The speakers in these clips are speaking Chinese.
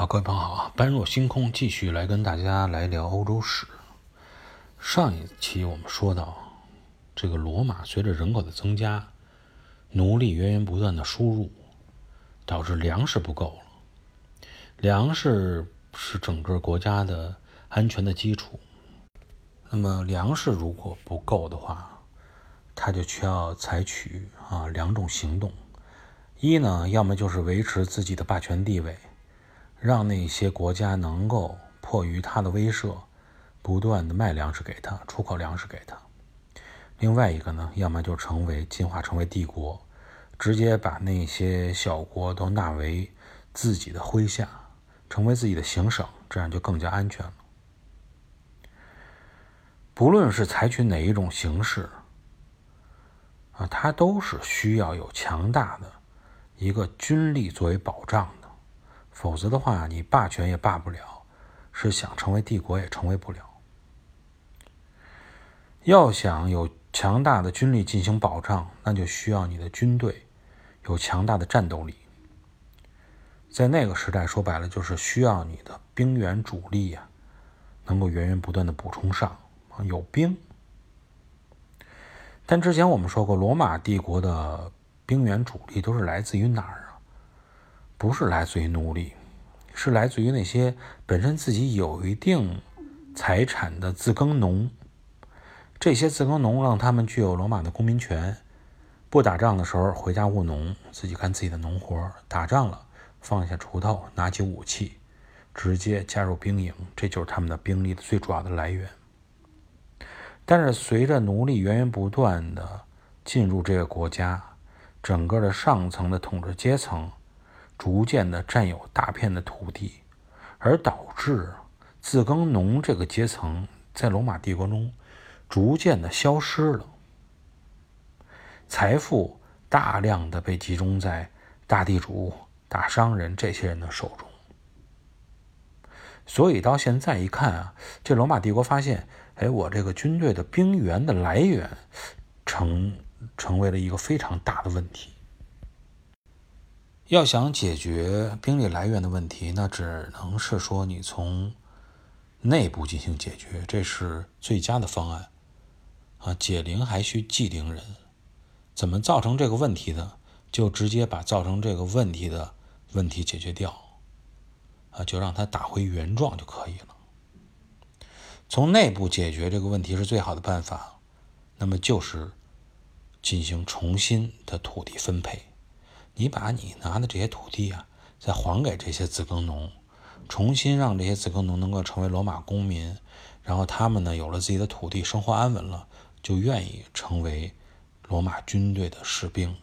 好，各位朋友好啊！般若星空继续来跟大家来聊欧洲史。上一期我们说到，这个罗马随着人口的增加，奴隶源源不断的输入，导致粮食不够了。粮食是整个国家的安全的基础。那么粮食如果不够的话，他就需要采取啊两种行动：一呢，要么就是维持自己的霸权地位。让那些国家能够迫于他的威慑，不断的卖粮食给他，出口粮食给他。另外一个呢，要么就成为进化成为帝国，直接把那些小国都纳为自己的麾下，成为自己的行省，这样就更加安全了。不论是采取哪一种形式，啊，它都是需要有强大的一个军力作为保障的。否则的话，你霸权也霸不了，是想成为帝国也成为不了。要想有强大的军力进行保障，那就需要你的军队有强大的战斗力。在那个时代，说白了就是需要你的兵源主力呀，能够源源不断的补充上有兵。但之前我们说过，罗马帝国的兵源主力都是来自于哪儿？不是来自于奴隶，是来自于那些本身自己有一定财产的自耕农。这些自耕农让他们具有罗马的公民权，不打仗的时候回家务农，自己干自己的农活；打仗了，放下锄头，拿起武器，直接加入兵营。这就是他们的兵力的最主要的来源。但是随着奴隶源源不断的进入这个国家，整个的上层的统治阶层。逐渐的占有大片的土地，而导致自耕农这个阶层在罗马帝国中逐渐的消失了，财富大量的被集中在大地主、大商人这些人的手中。所以到现在一看啊，这罗马帝国发现，哎，我这个军队的兵源的来源成成为了一个非常大的问题。要想解决兵力来源的问题，那只能是说你从内部进行解决，这是最佳的方案。啊，解铃还需系铃人，怎么造成这个问题的，就直接把造成这个问题的问题解决掉，啊，就让它打回原状就可以了。从内部解决这个问题是最好的办法，那么就是进行重新的土地分配。你把你拿的这些土地啊，再还给这些自耕农，重新让这些自耕农能够成为罗马公民，然后他们呢有了自己的土地，生活安稳了，就愿意成为罗马军队的士兵。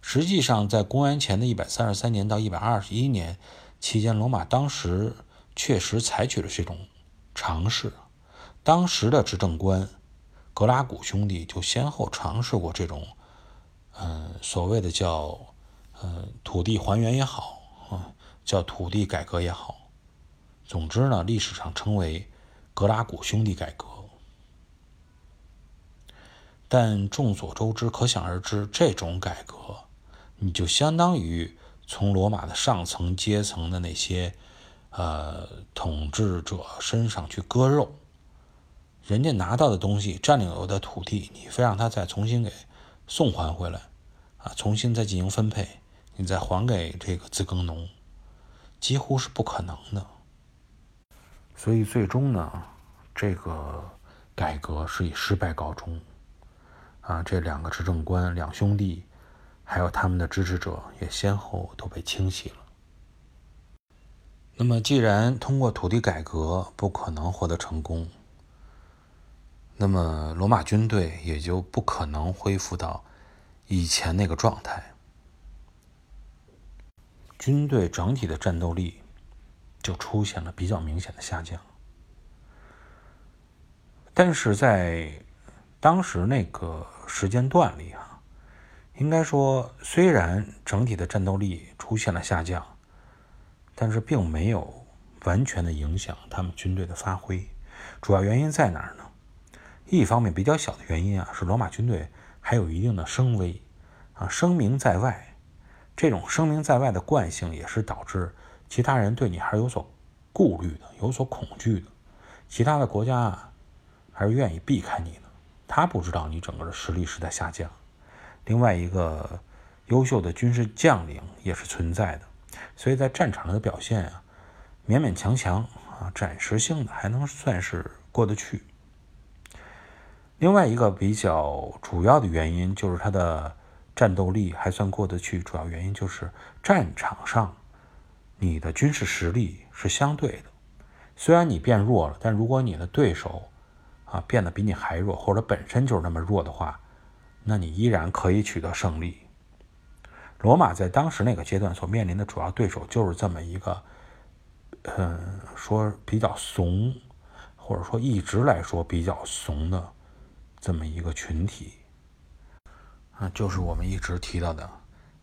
实际上，在公元前的一百三十三年到一百二十一年期间，罗马当时确实采取了这种尝试。当时的执政官格拉古兄弟就先后尝试过这种。嗯，所谓的叫，呃，土地还原也好，啊，叫土地改革也好，总之呢，历史上称为格拉古兄弟改革。但众所周知，可想而知，这种改革，你就相当于从罗马的上层阶层的那些，呃，统治者身上去割肉，人家拿到的东西，占领了的土地，你非让他再重新给送还回来。啊，重新再进行分配，你再还给这个自耕农，几乎是不可能的。所以最终呢，这个改革是以失败告终。啊，这两个执政官两兄弟，还有他们的支持者，也先后都被清洗了。那么，既然通过土地改革不可能获得成功，那么罗马军队也就不可能恢复到。以前那个状态，军队整体的战斗力就出现了比较明显的下降。但是在当时那个时间段里啊，应该说，虽然整体的战斗力出现了下降，但是并没有完全的影响他们军队的发挥。主要原因在哪儿呢？一方面比较小的原因啊，是罗马军队。还有一定的声威，啊，声名在外，这种声名在外的惯性也是导致其他人对你还是有所顾虑的，有所恐惧的。其他的国家啊，还是愿意避开你的。他不知道你整个的实力是在下降。另外一个优秀的军事将领也是存在的，所以在战场上的表现啊，勉勉强强啊，暂时性的还能算是过得去。另外一个比较主要的原因就是他的战斗力还算过得去，主要原因就是战场上你的军事实力是相对的。虽然你变弱了，但如果你的对手啊变得比你还弱，或者本身就是那么弱的话，那你依然可以取得胜利。罗马在当时那个阶段所面临的主要对手就是这么一个，嗯，说比较怂，或者说一直来说比较怂的这么一个群体，啊，就是我们一直提到的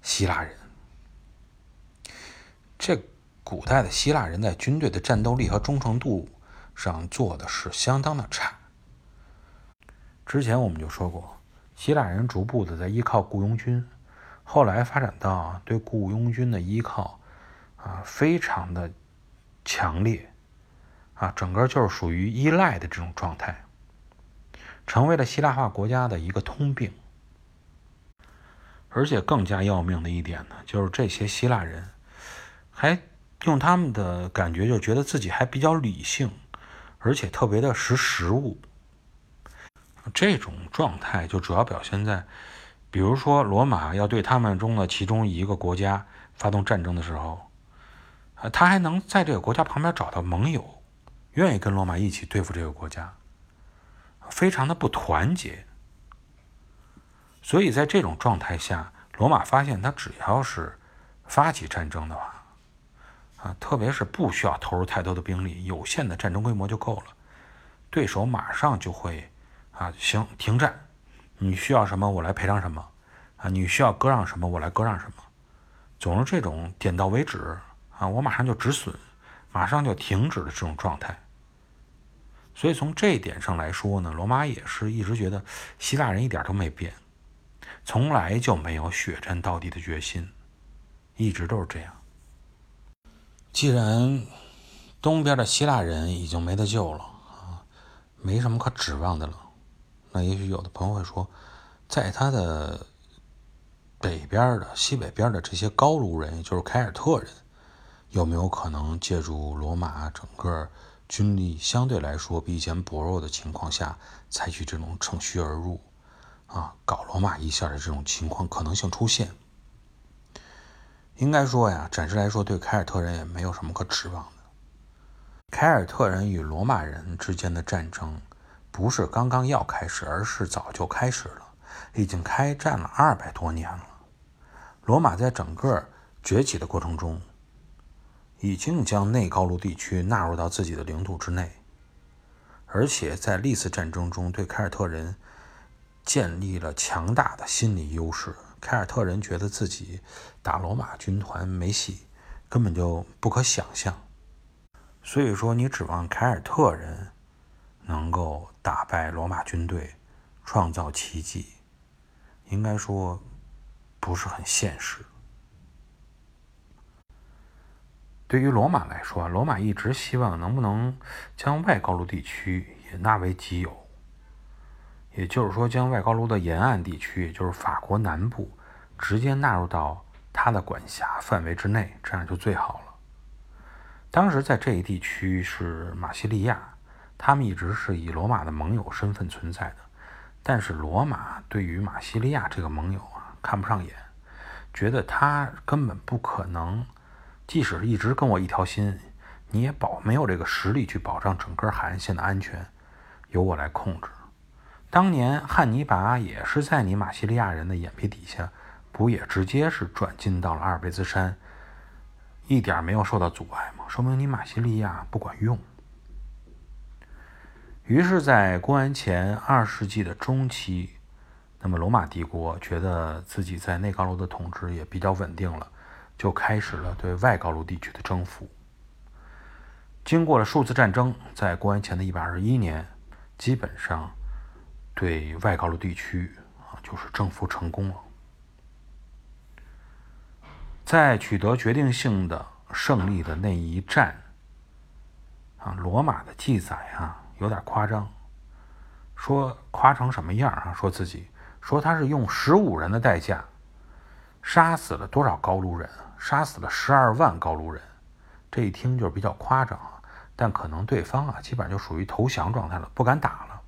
希腊人。这。古代的希腊人在军队的战斗力和忠诚度上做的是相当的差。之前我们就说过，希腊人逐步的在依靠雇佣军，后来发展到对雇佣军的依靠啊非常的强烈啊，整个就是属于依赖的这种状态，成为了希腊化国家的一个通病。而且更加要命的一点呢，就是这些希腊人还。用他们的感觉就觉得自己还比较理性，而且特别的识时务。这种状态就主要表现在，比如说罗马要对他们中的其中一个国家发动战争的时候，他还能在这个国家旁边找到盟友，愿意跟罗马一起对付这个国家，非常的不团结。所以在这种状态下，罗马发现他只要是发起战争的话，啊，特别是不需要投入太多的兵力，有限的战争规模就够了，对手马上就会啊，行，停战，你需要什么我来赔偿什么，啊，你需要割让什么我来割让什么，总是这种点到为止啊，我马上就止损，马上就停止的这种状态。所以从这一点上来说呢，罗马也是一直觉得希腊人一点都没变，从来就没有血战到底的决心，一直都是这样。既然东边的希腊人已经没得救了啊，没什么可指望的了，那也许有的朋友会说，在他的北边的西北边的这些高卢人，也就是凯尔特人，有没有可能借助罗马整个军力相对来说比以前薄弱的情况下，采取这种乘虚而入啊，搞罗马一下的这种情况可能性出现？应该说呀，暂时来说，对凯尔特人也没有什么可指望的。凯尔特人与罗马人之间的战争，不是刚刚要开始，而是早就开始了，已经开战了二百多年了。罗马在整个崛起的过程中，已经将内高卢地区纳入到自己的领土之内，而且在历次战争中，对凯尔特人建立了强大的心理优势。凯尔特人觉得自己打罗马军团没戏，根本就不可想象。所以说，你指望凯尔特人能够打败罗马军队、创造奇迹，应该说不是很现实。对于罗马来说，罗马一直希望能不能将外高卢地区也纳为己有。也就是说，将外高卢的沿岸地区，也就是法国南部，直接纳入到他的管辖范围之内，这样就最好了。当时在这一地区是马西利亚，他们一直是以罗马的盟友身份存在的，但是罗马对于马西利亚这个盟友啊看不上眼，觉得他根本不可能，即使是一直跟我一条心，你也保没有这个实力去保障整个海岸线的安全，由我来控制。当年汉尼拔也是在你马西利亚人的眼皮底下，不也直接是转进到了阿尔卑斯山，一点没有受到阻碍吗？说明你马西利亚不管用。于是，在公元前二世纪的中期，那么罗马帝国觉得自己在内高卢的统治也比较稳定了，就开始了对外高卢地区的征服。经过了数次战争，在公元前的一百二十一年，基本上。对外高卢地区啊，就是征服成功了。在取得决定性的胜利的那一战，啊，罗马的记载啊有点夸张，说夸成什么样啊？说自己说他是用十五人的代价杀死了多少高卢人？杀死了十二万高卢人，这一听就是比较夸张啊。但可能对方啊，基本上就属于投降状态了，不敢打了。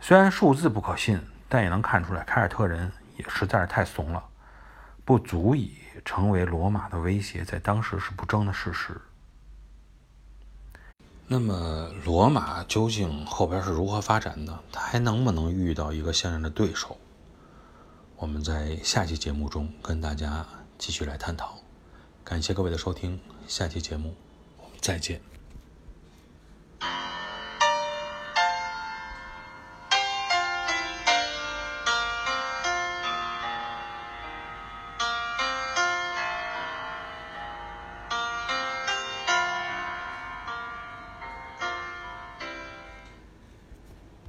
虽然数字不可信，但也能看出来凯尔特人也实在是太怂了，不足以成为罗马的威胁，在当时是不争的事实。那么，罗马究竟后边是如何发展的？他还能不能遇到一个现任的对手？我们在下期节目中跟大家继续来探讨。感谢各位的收听，下期节目我们再见。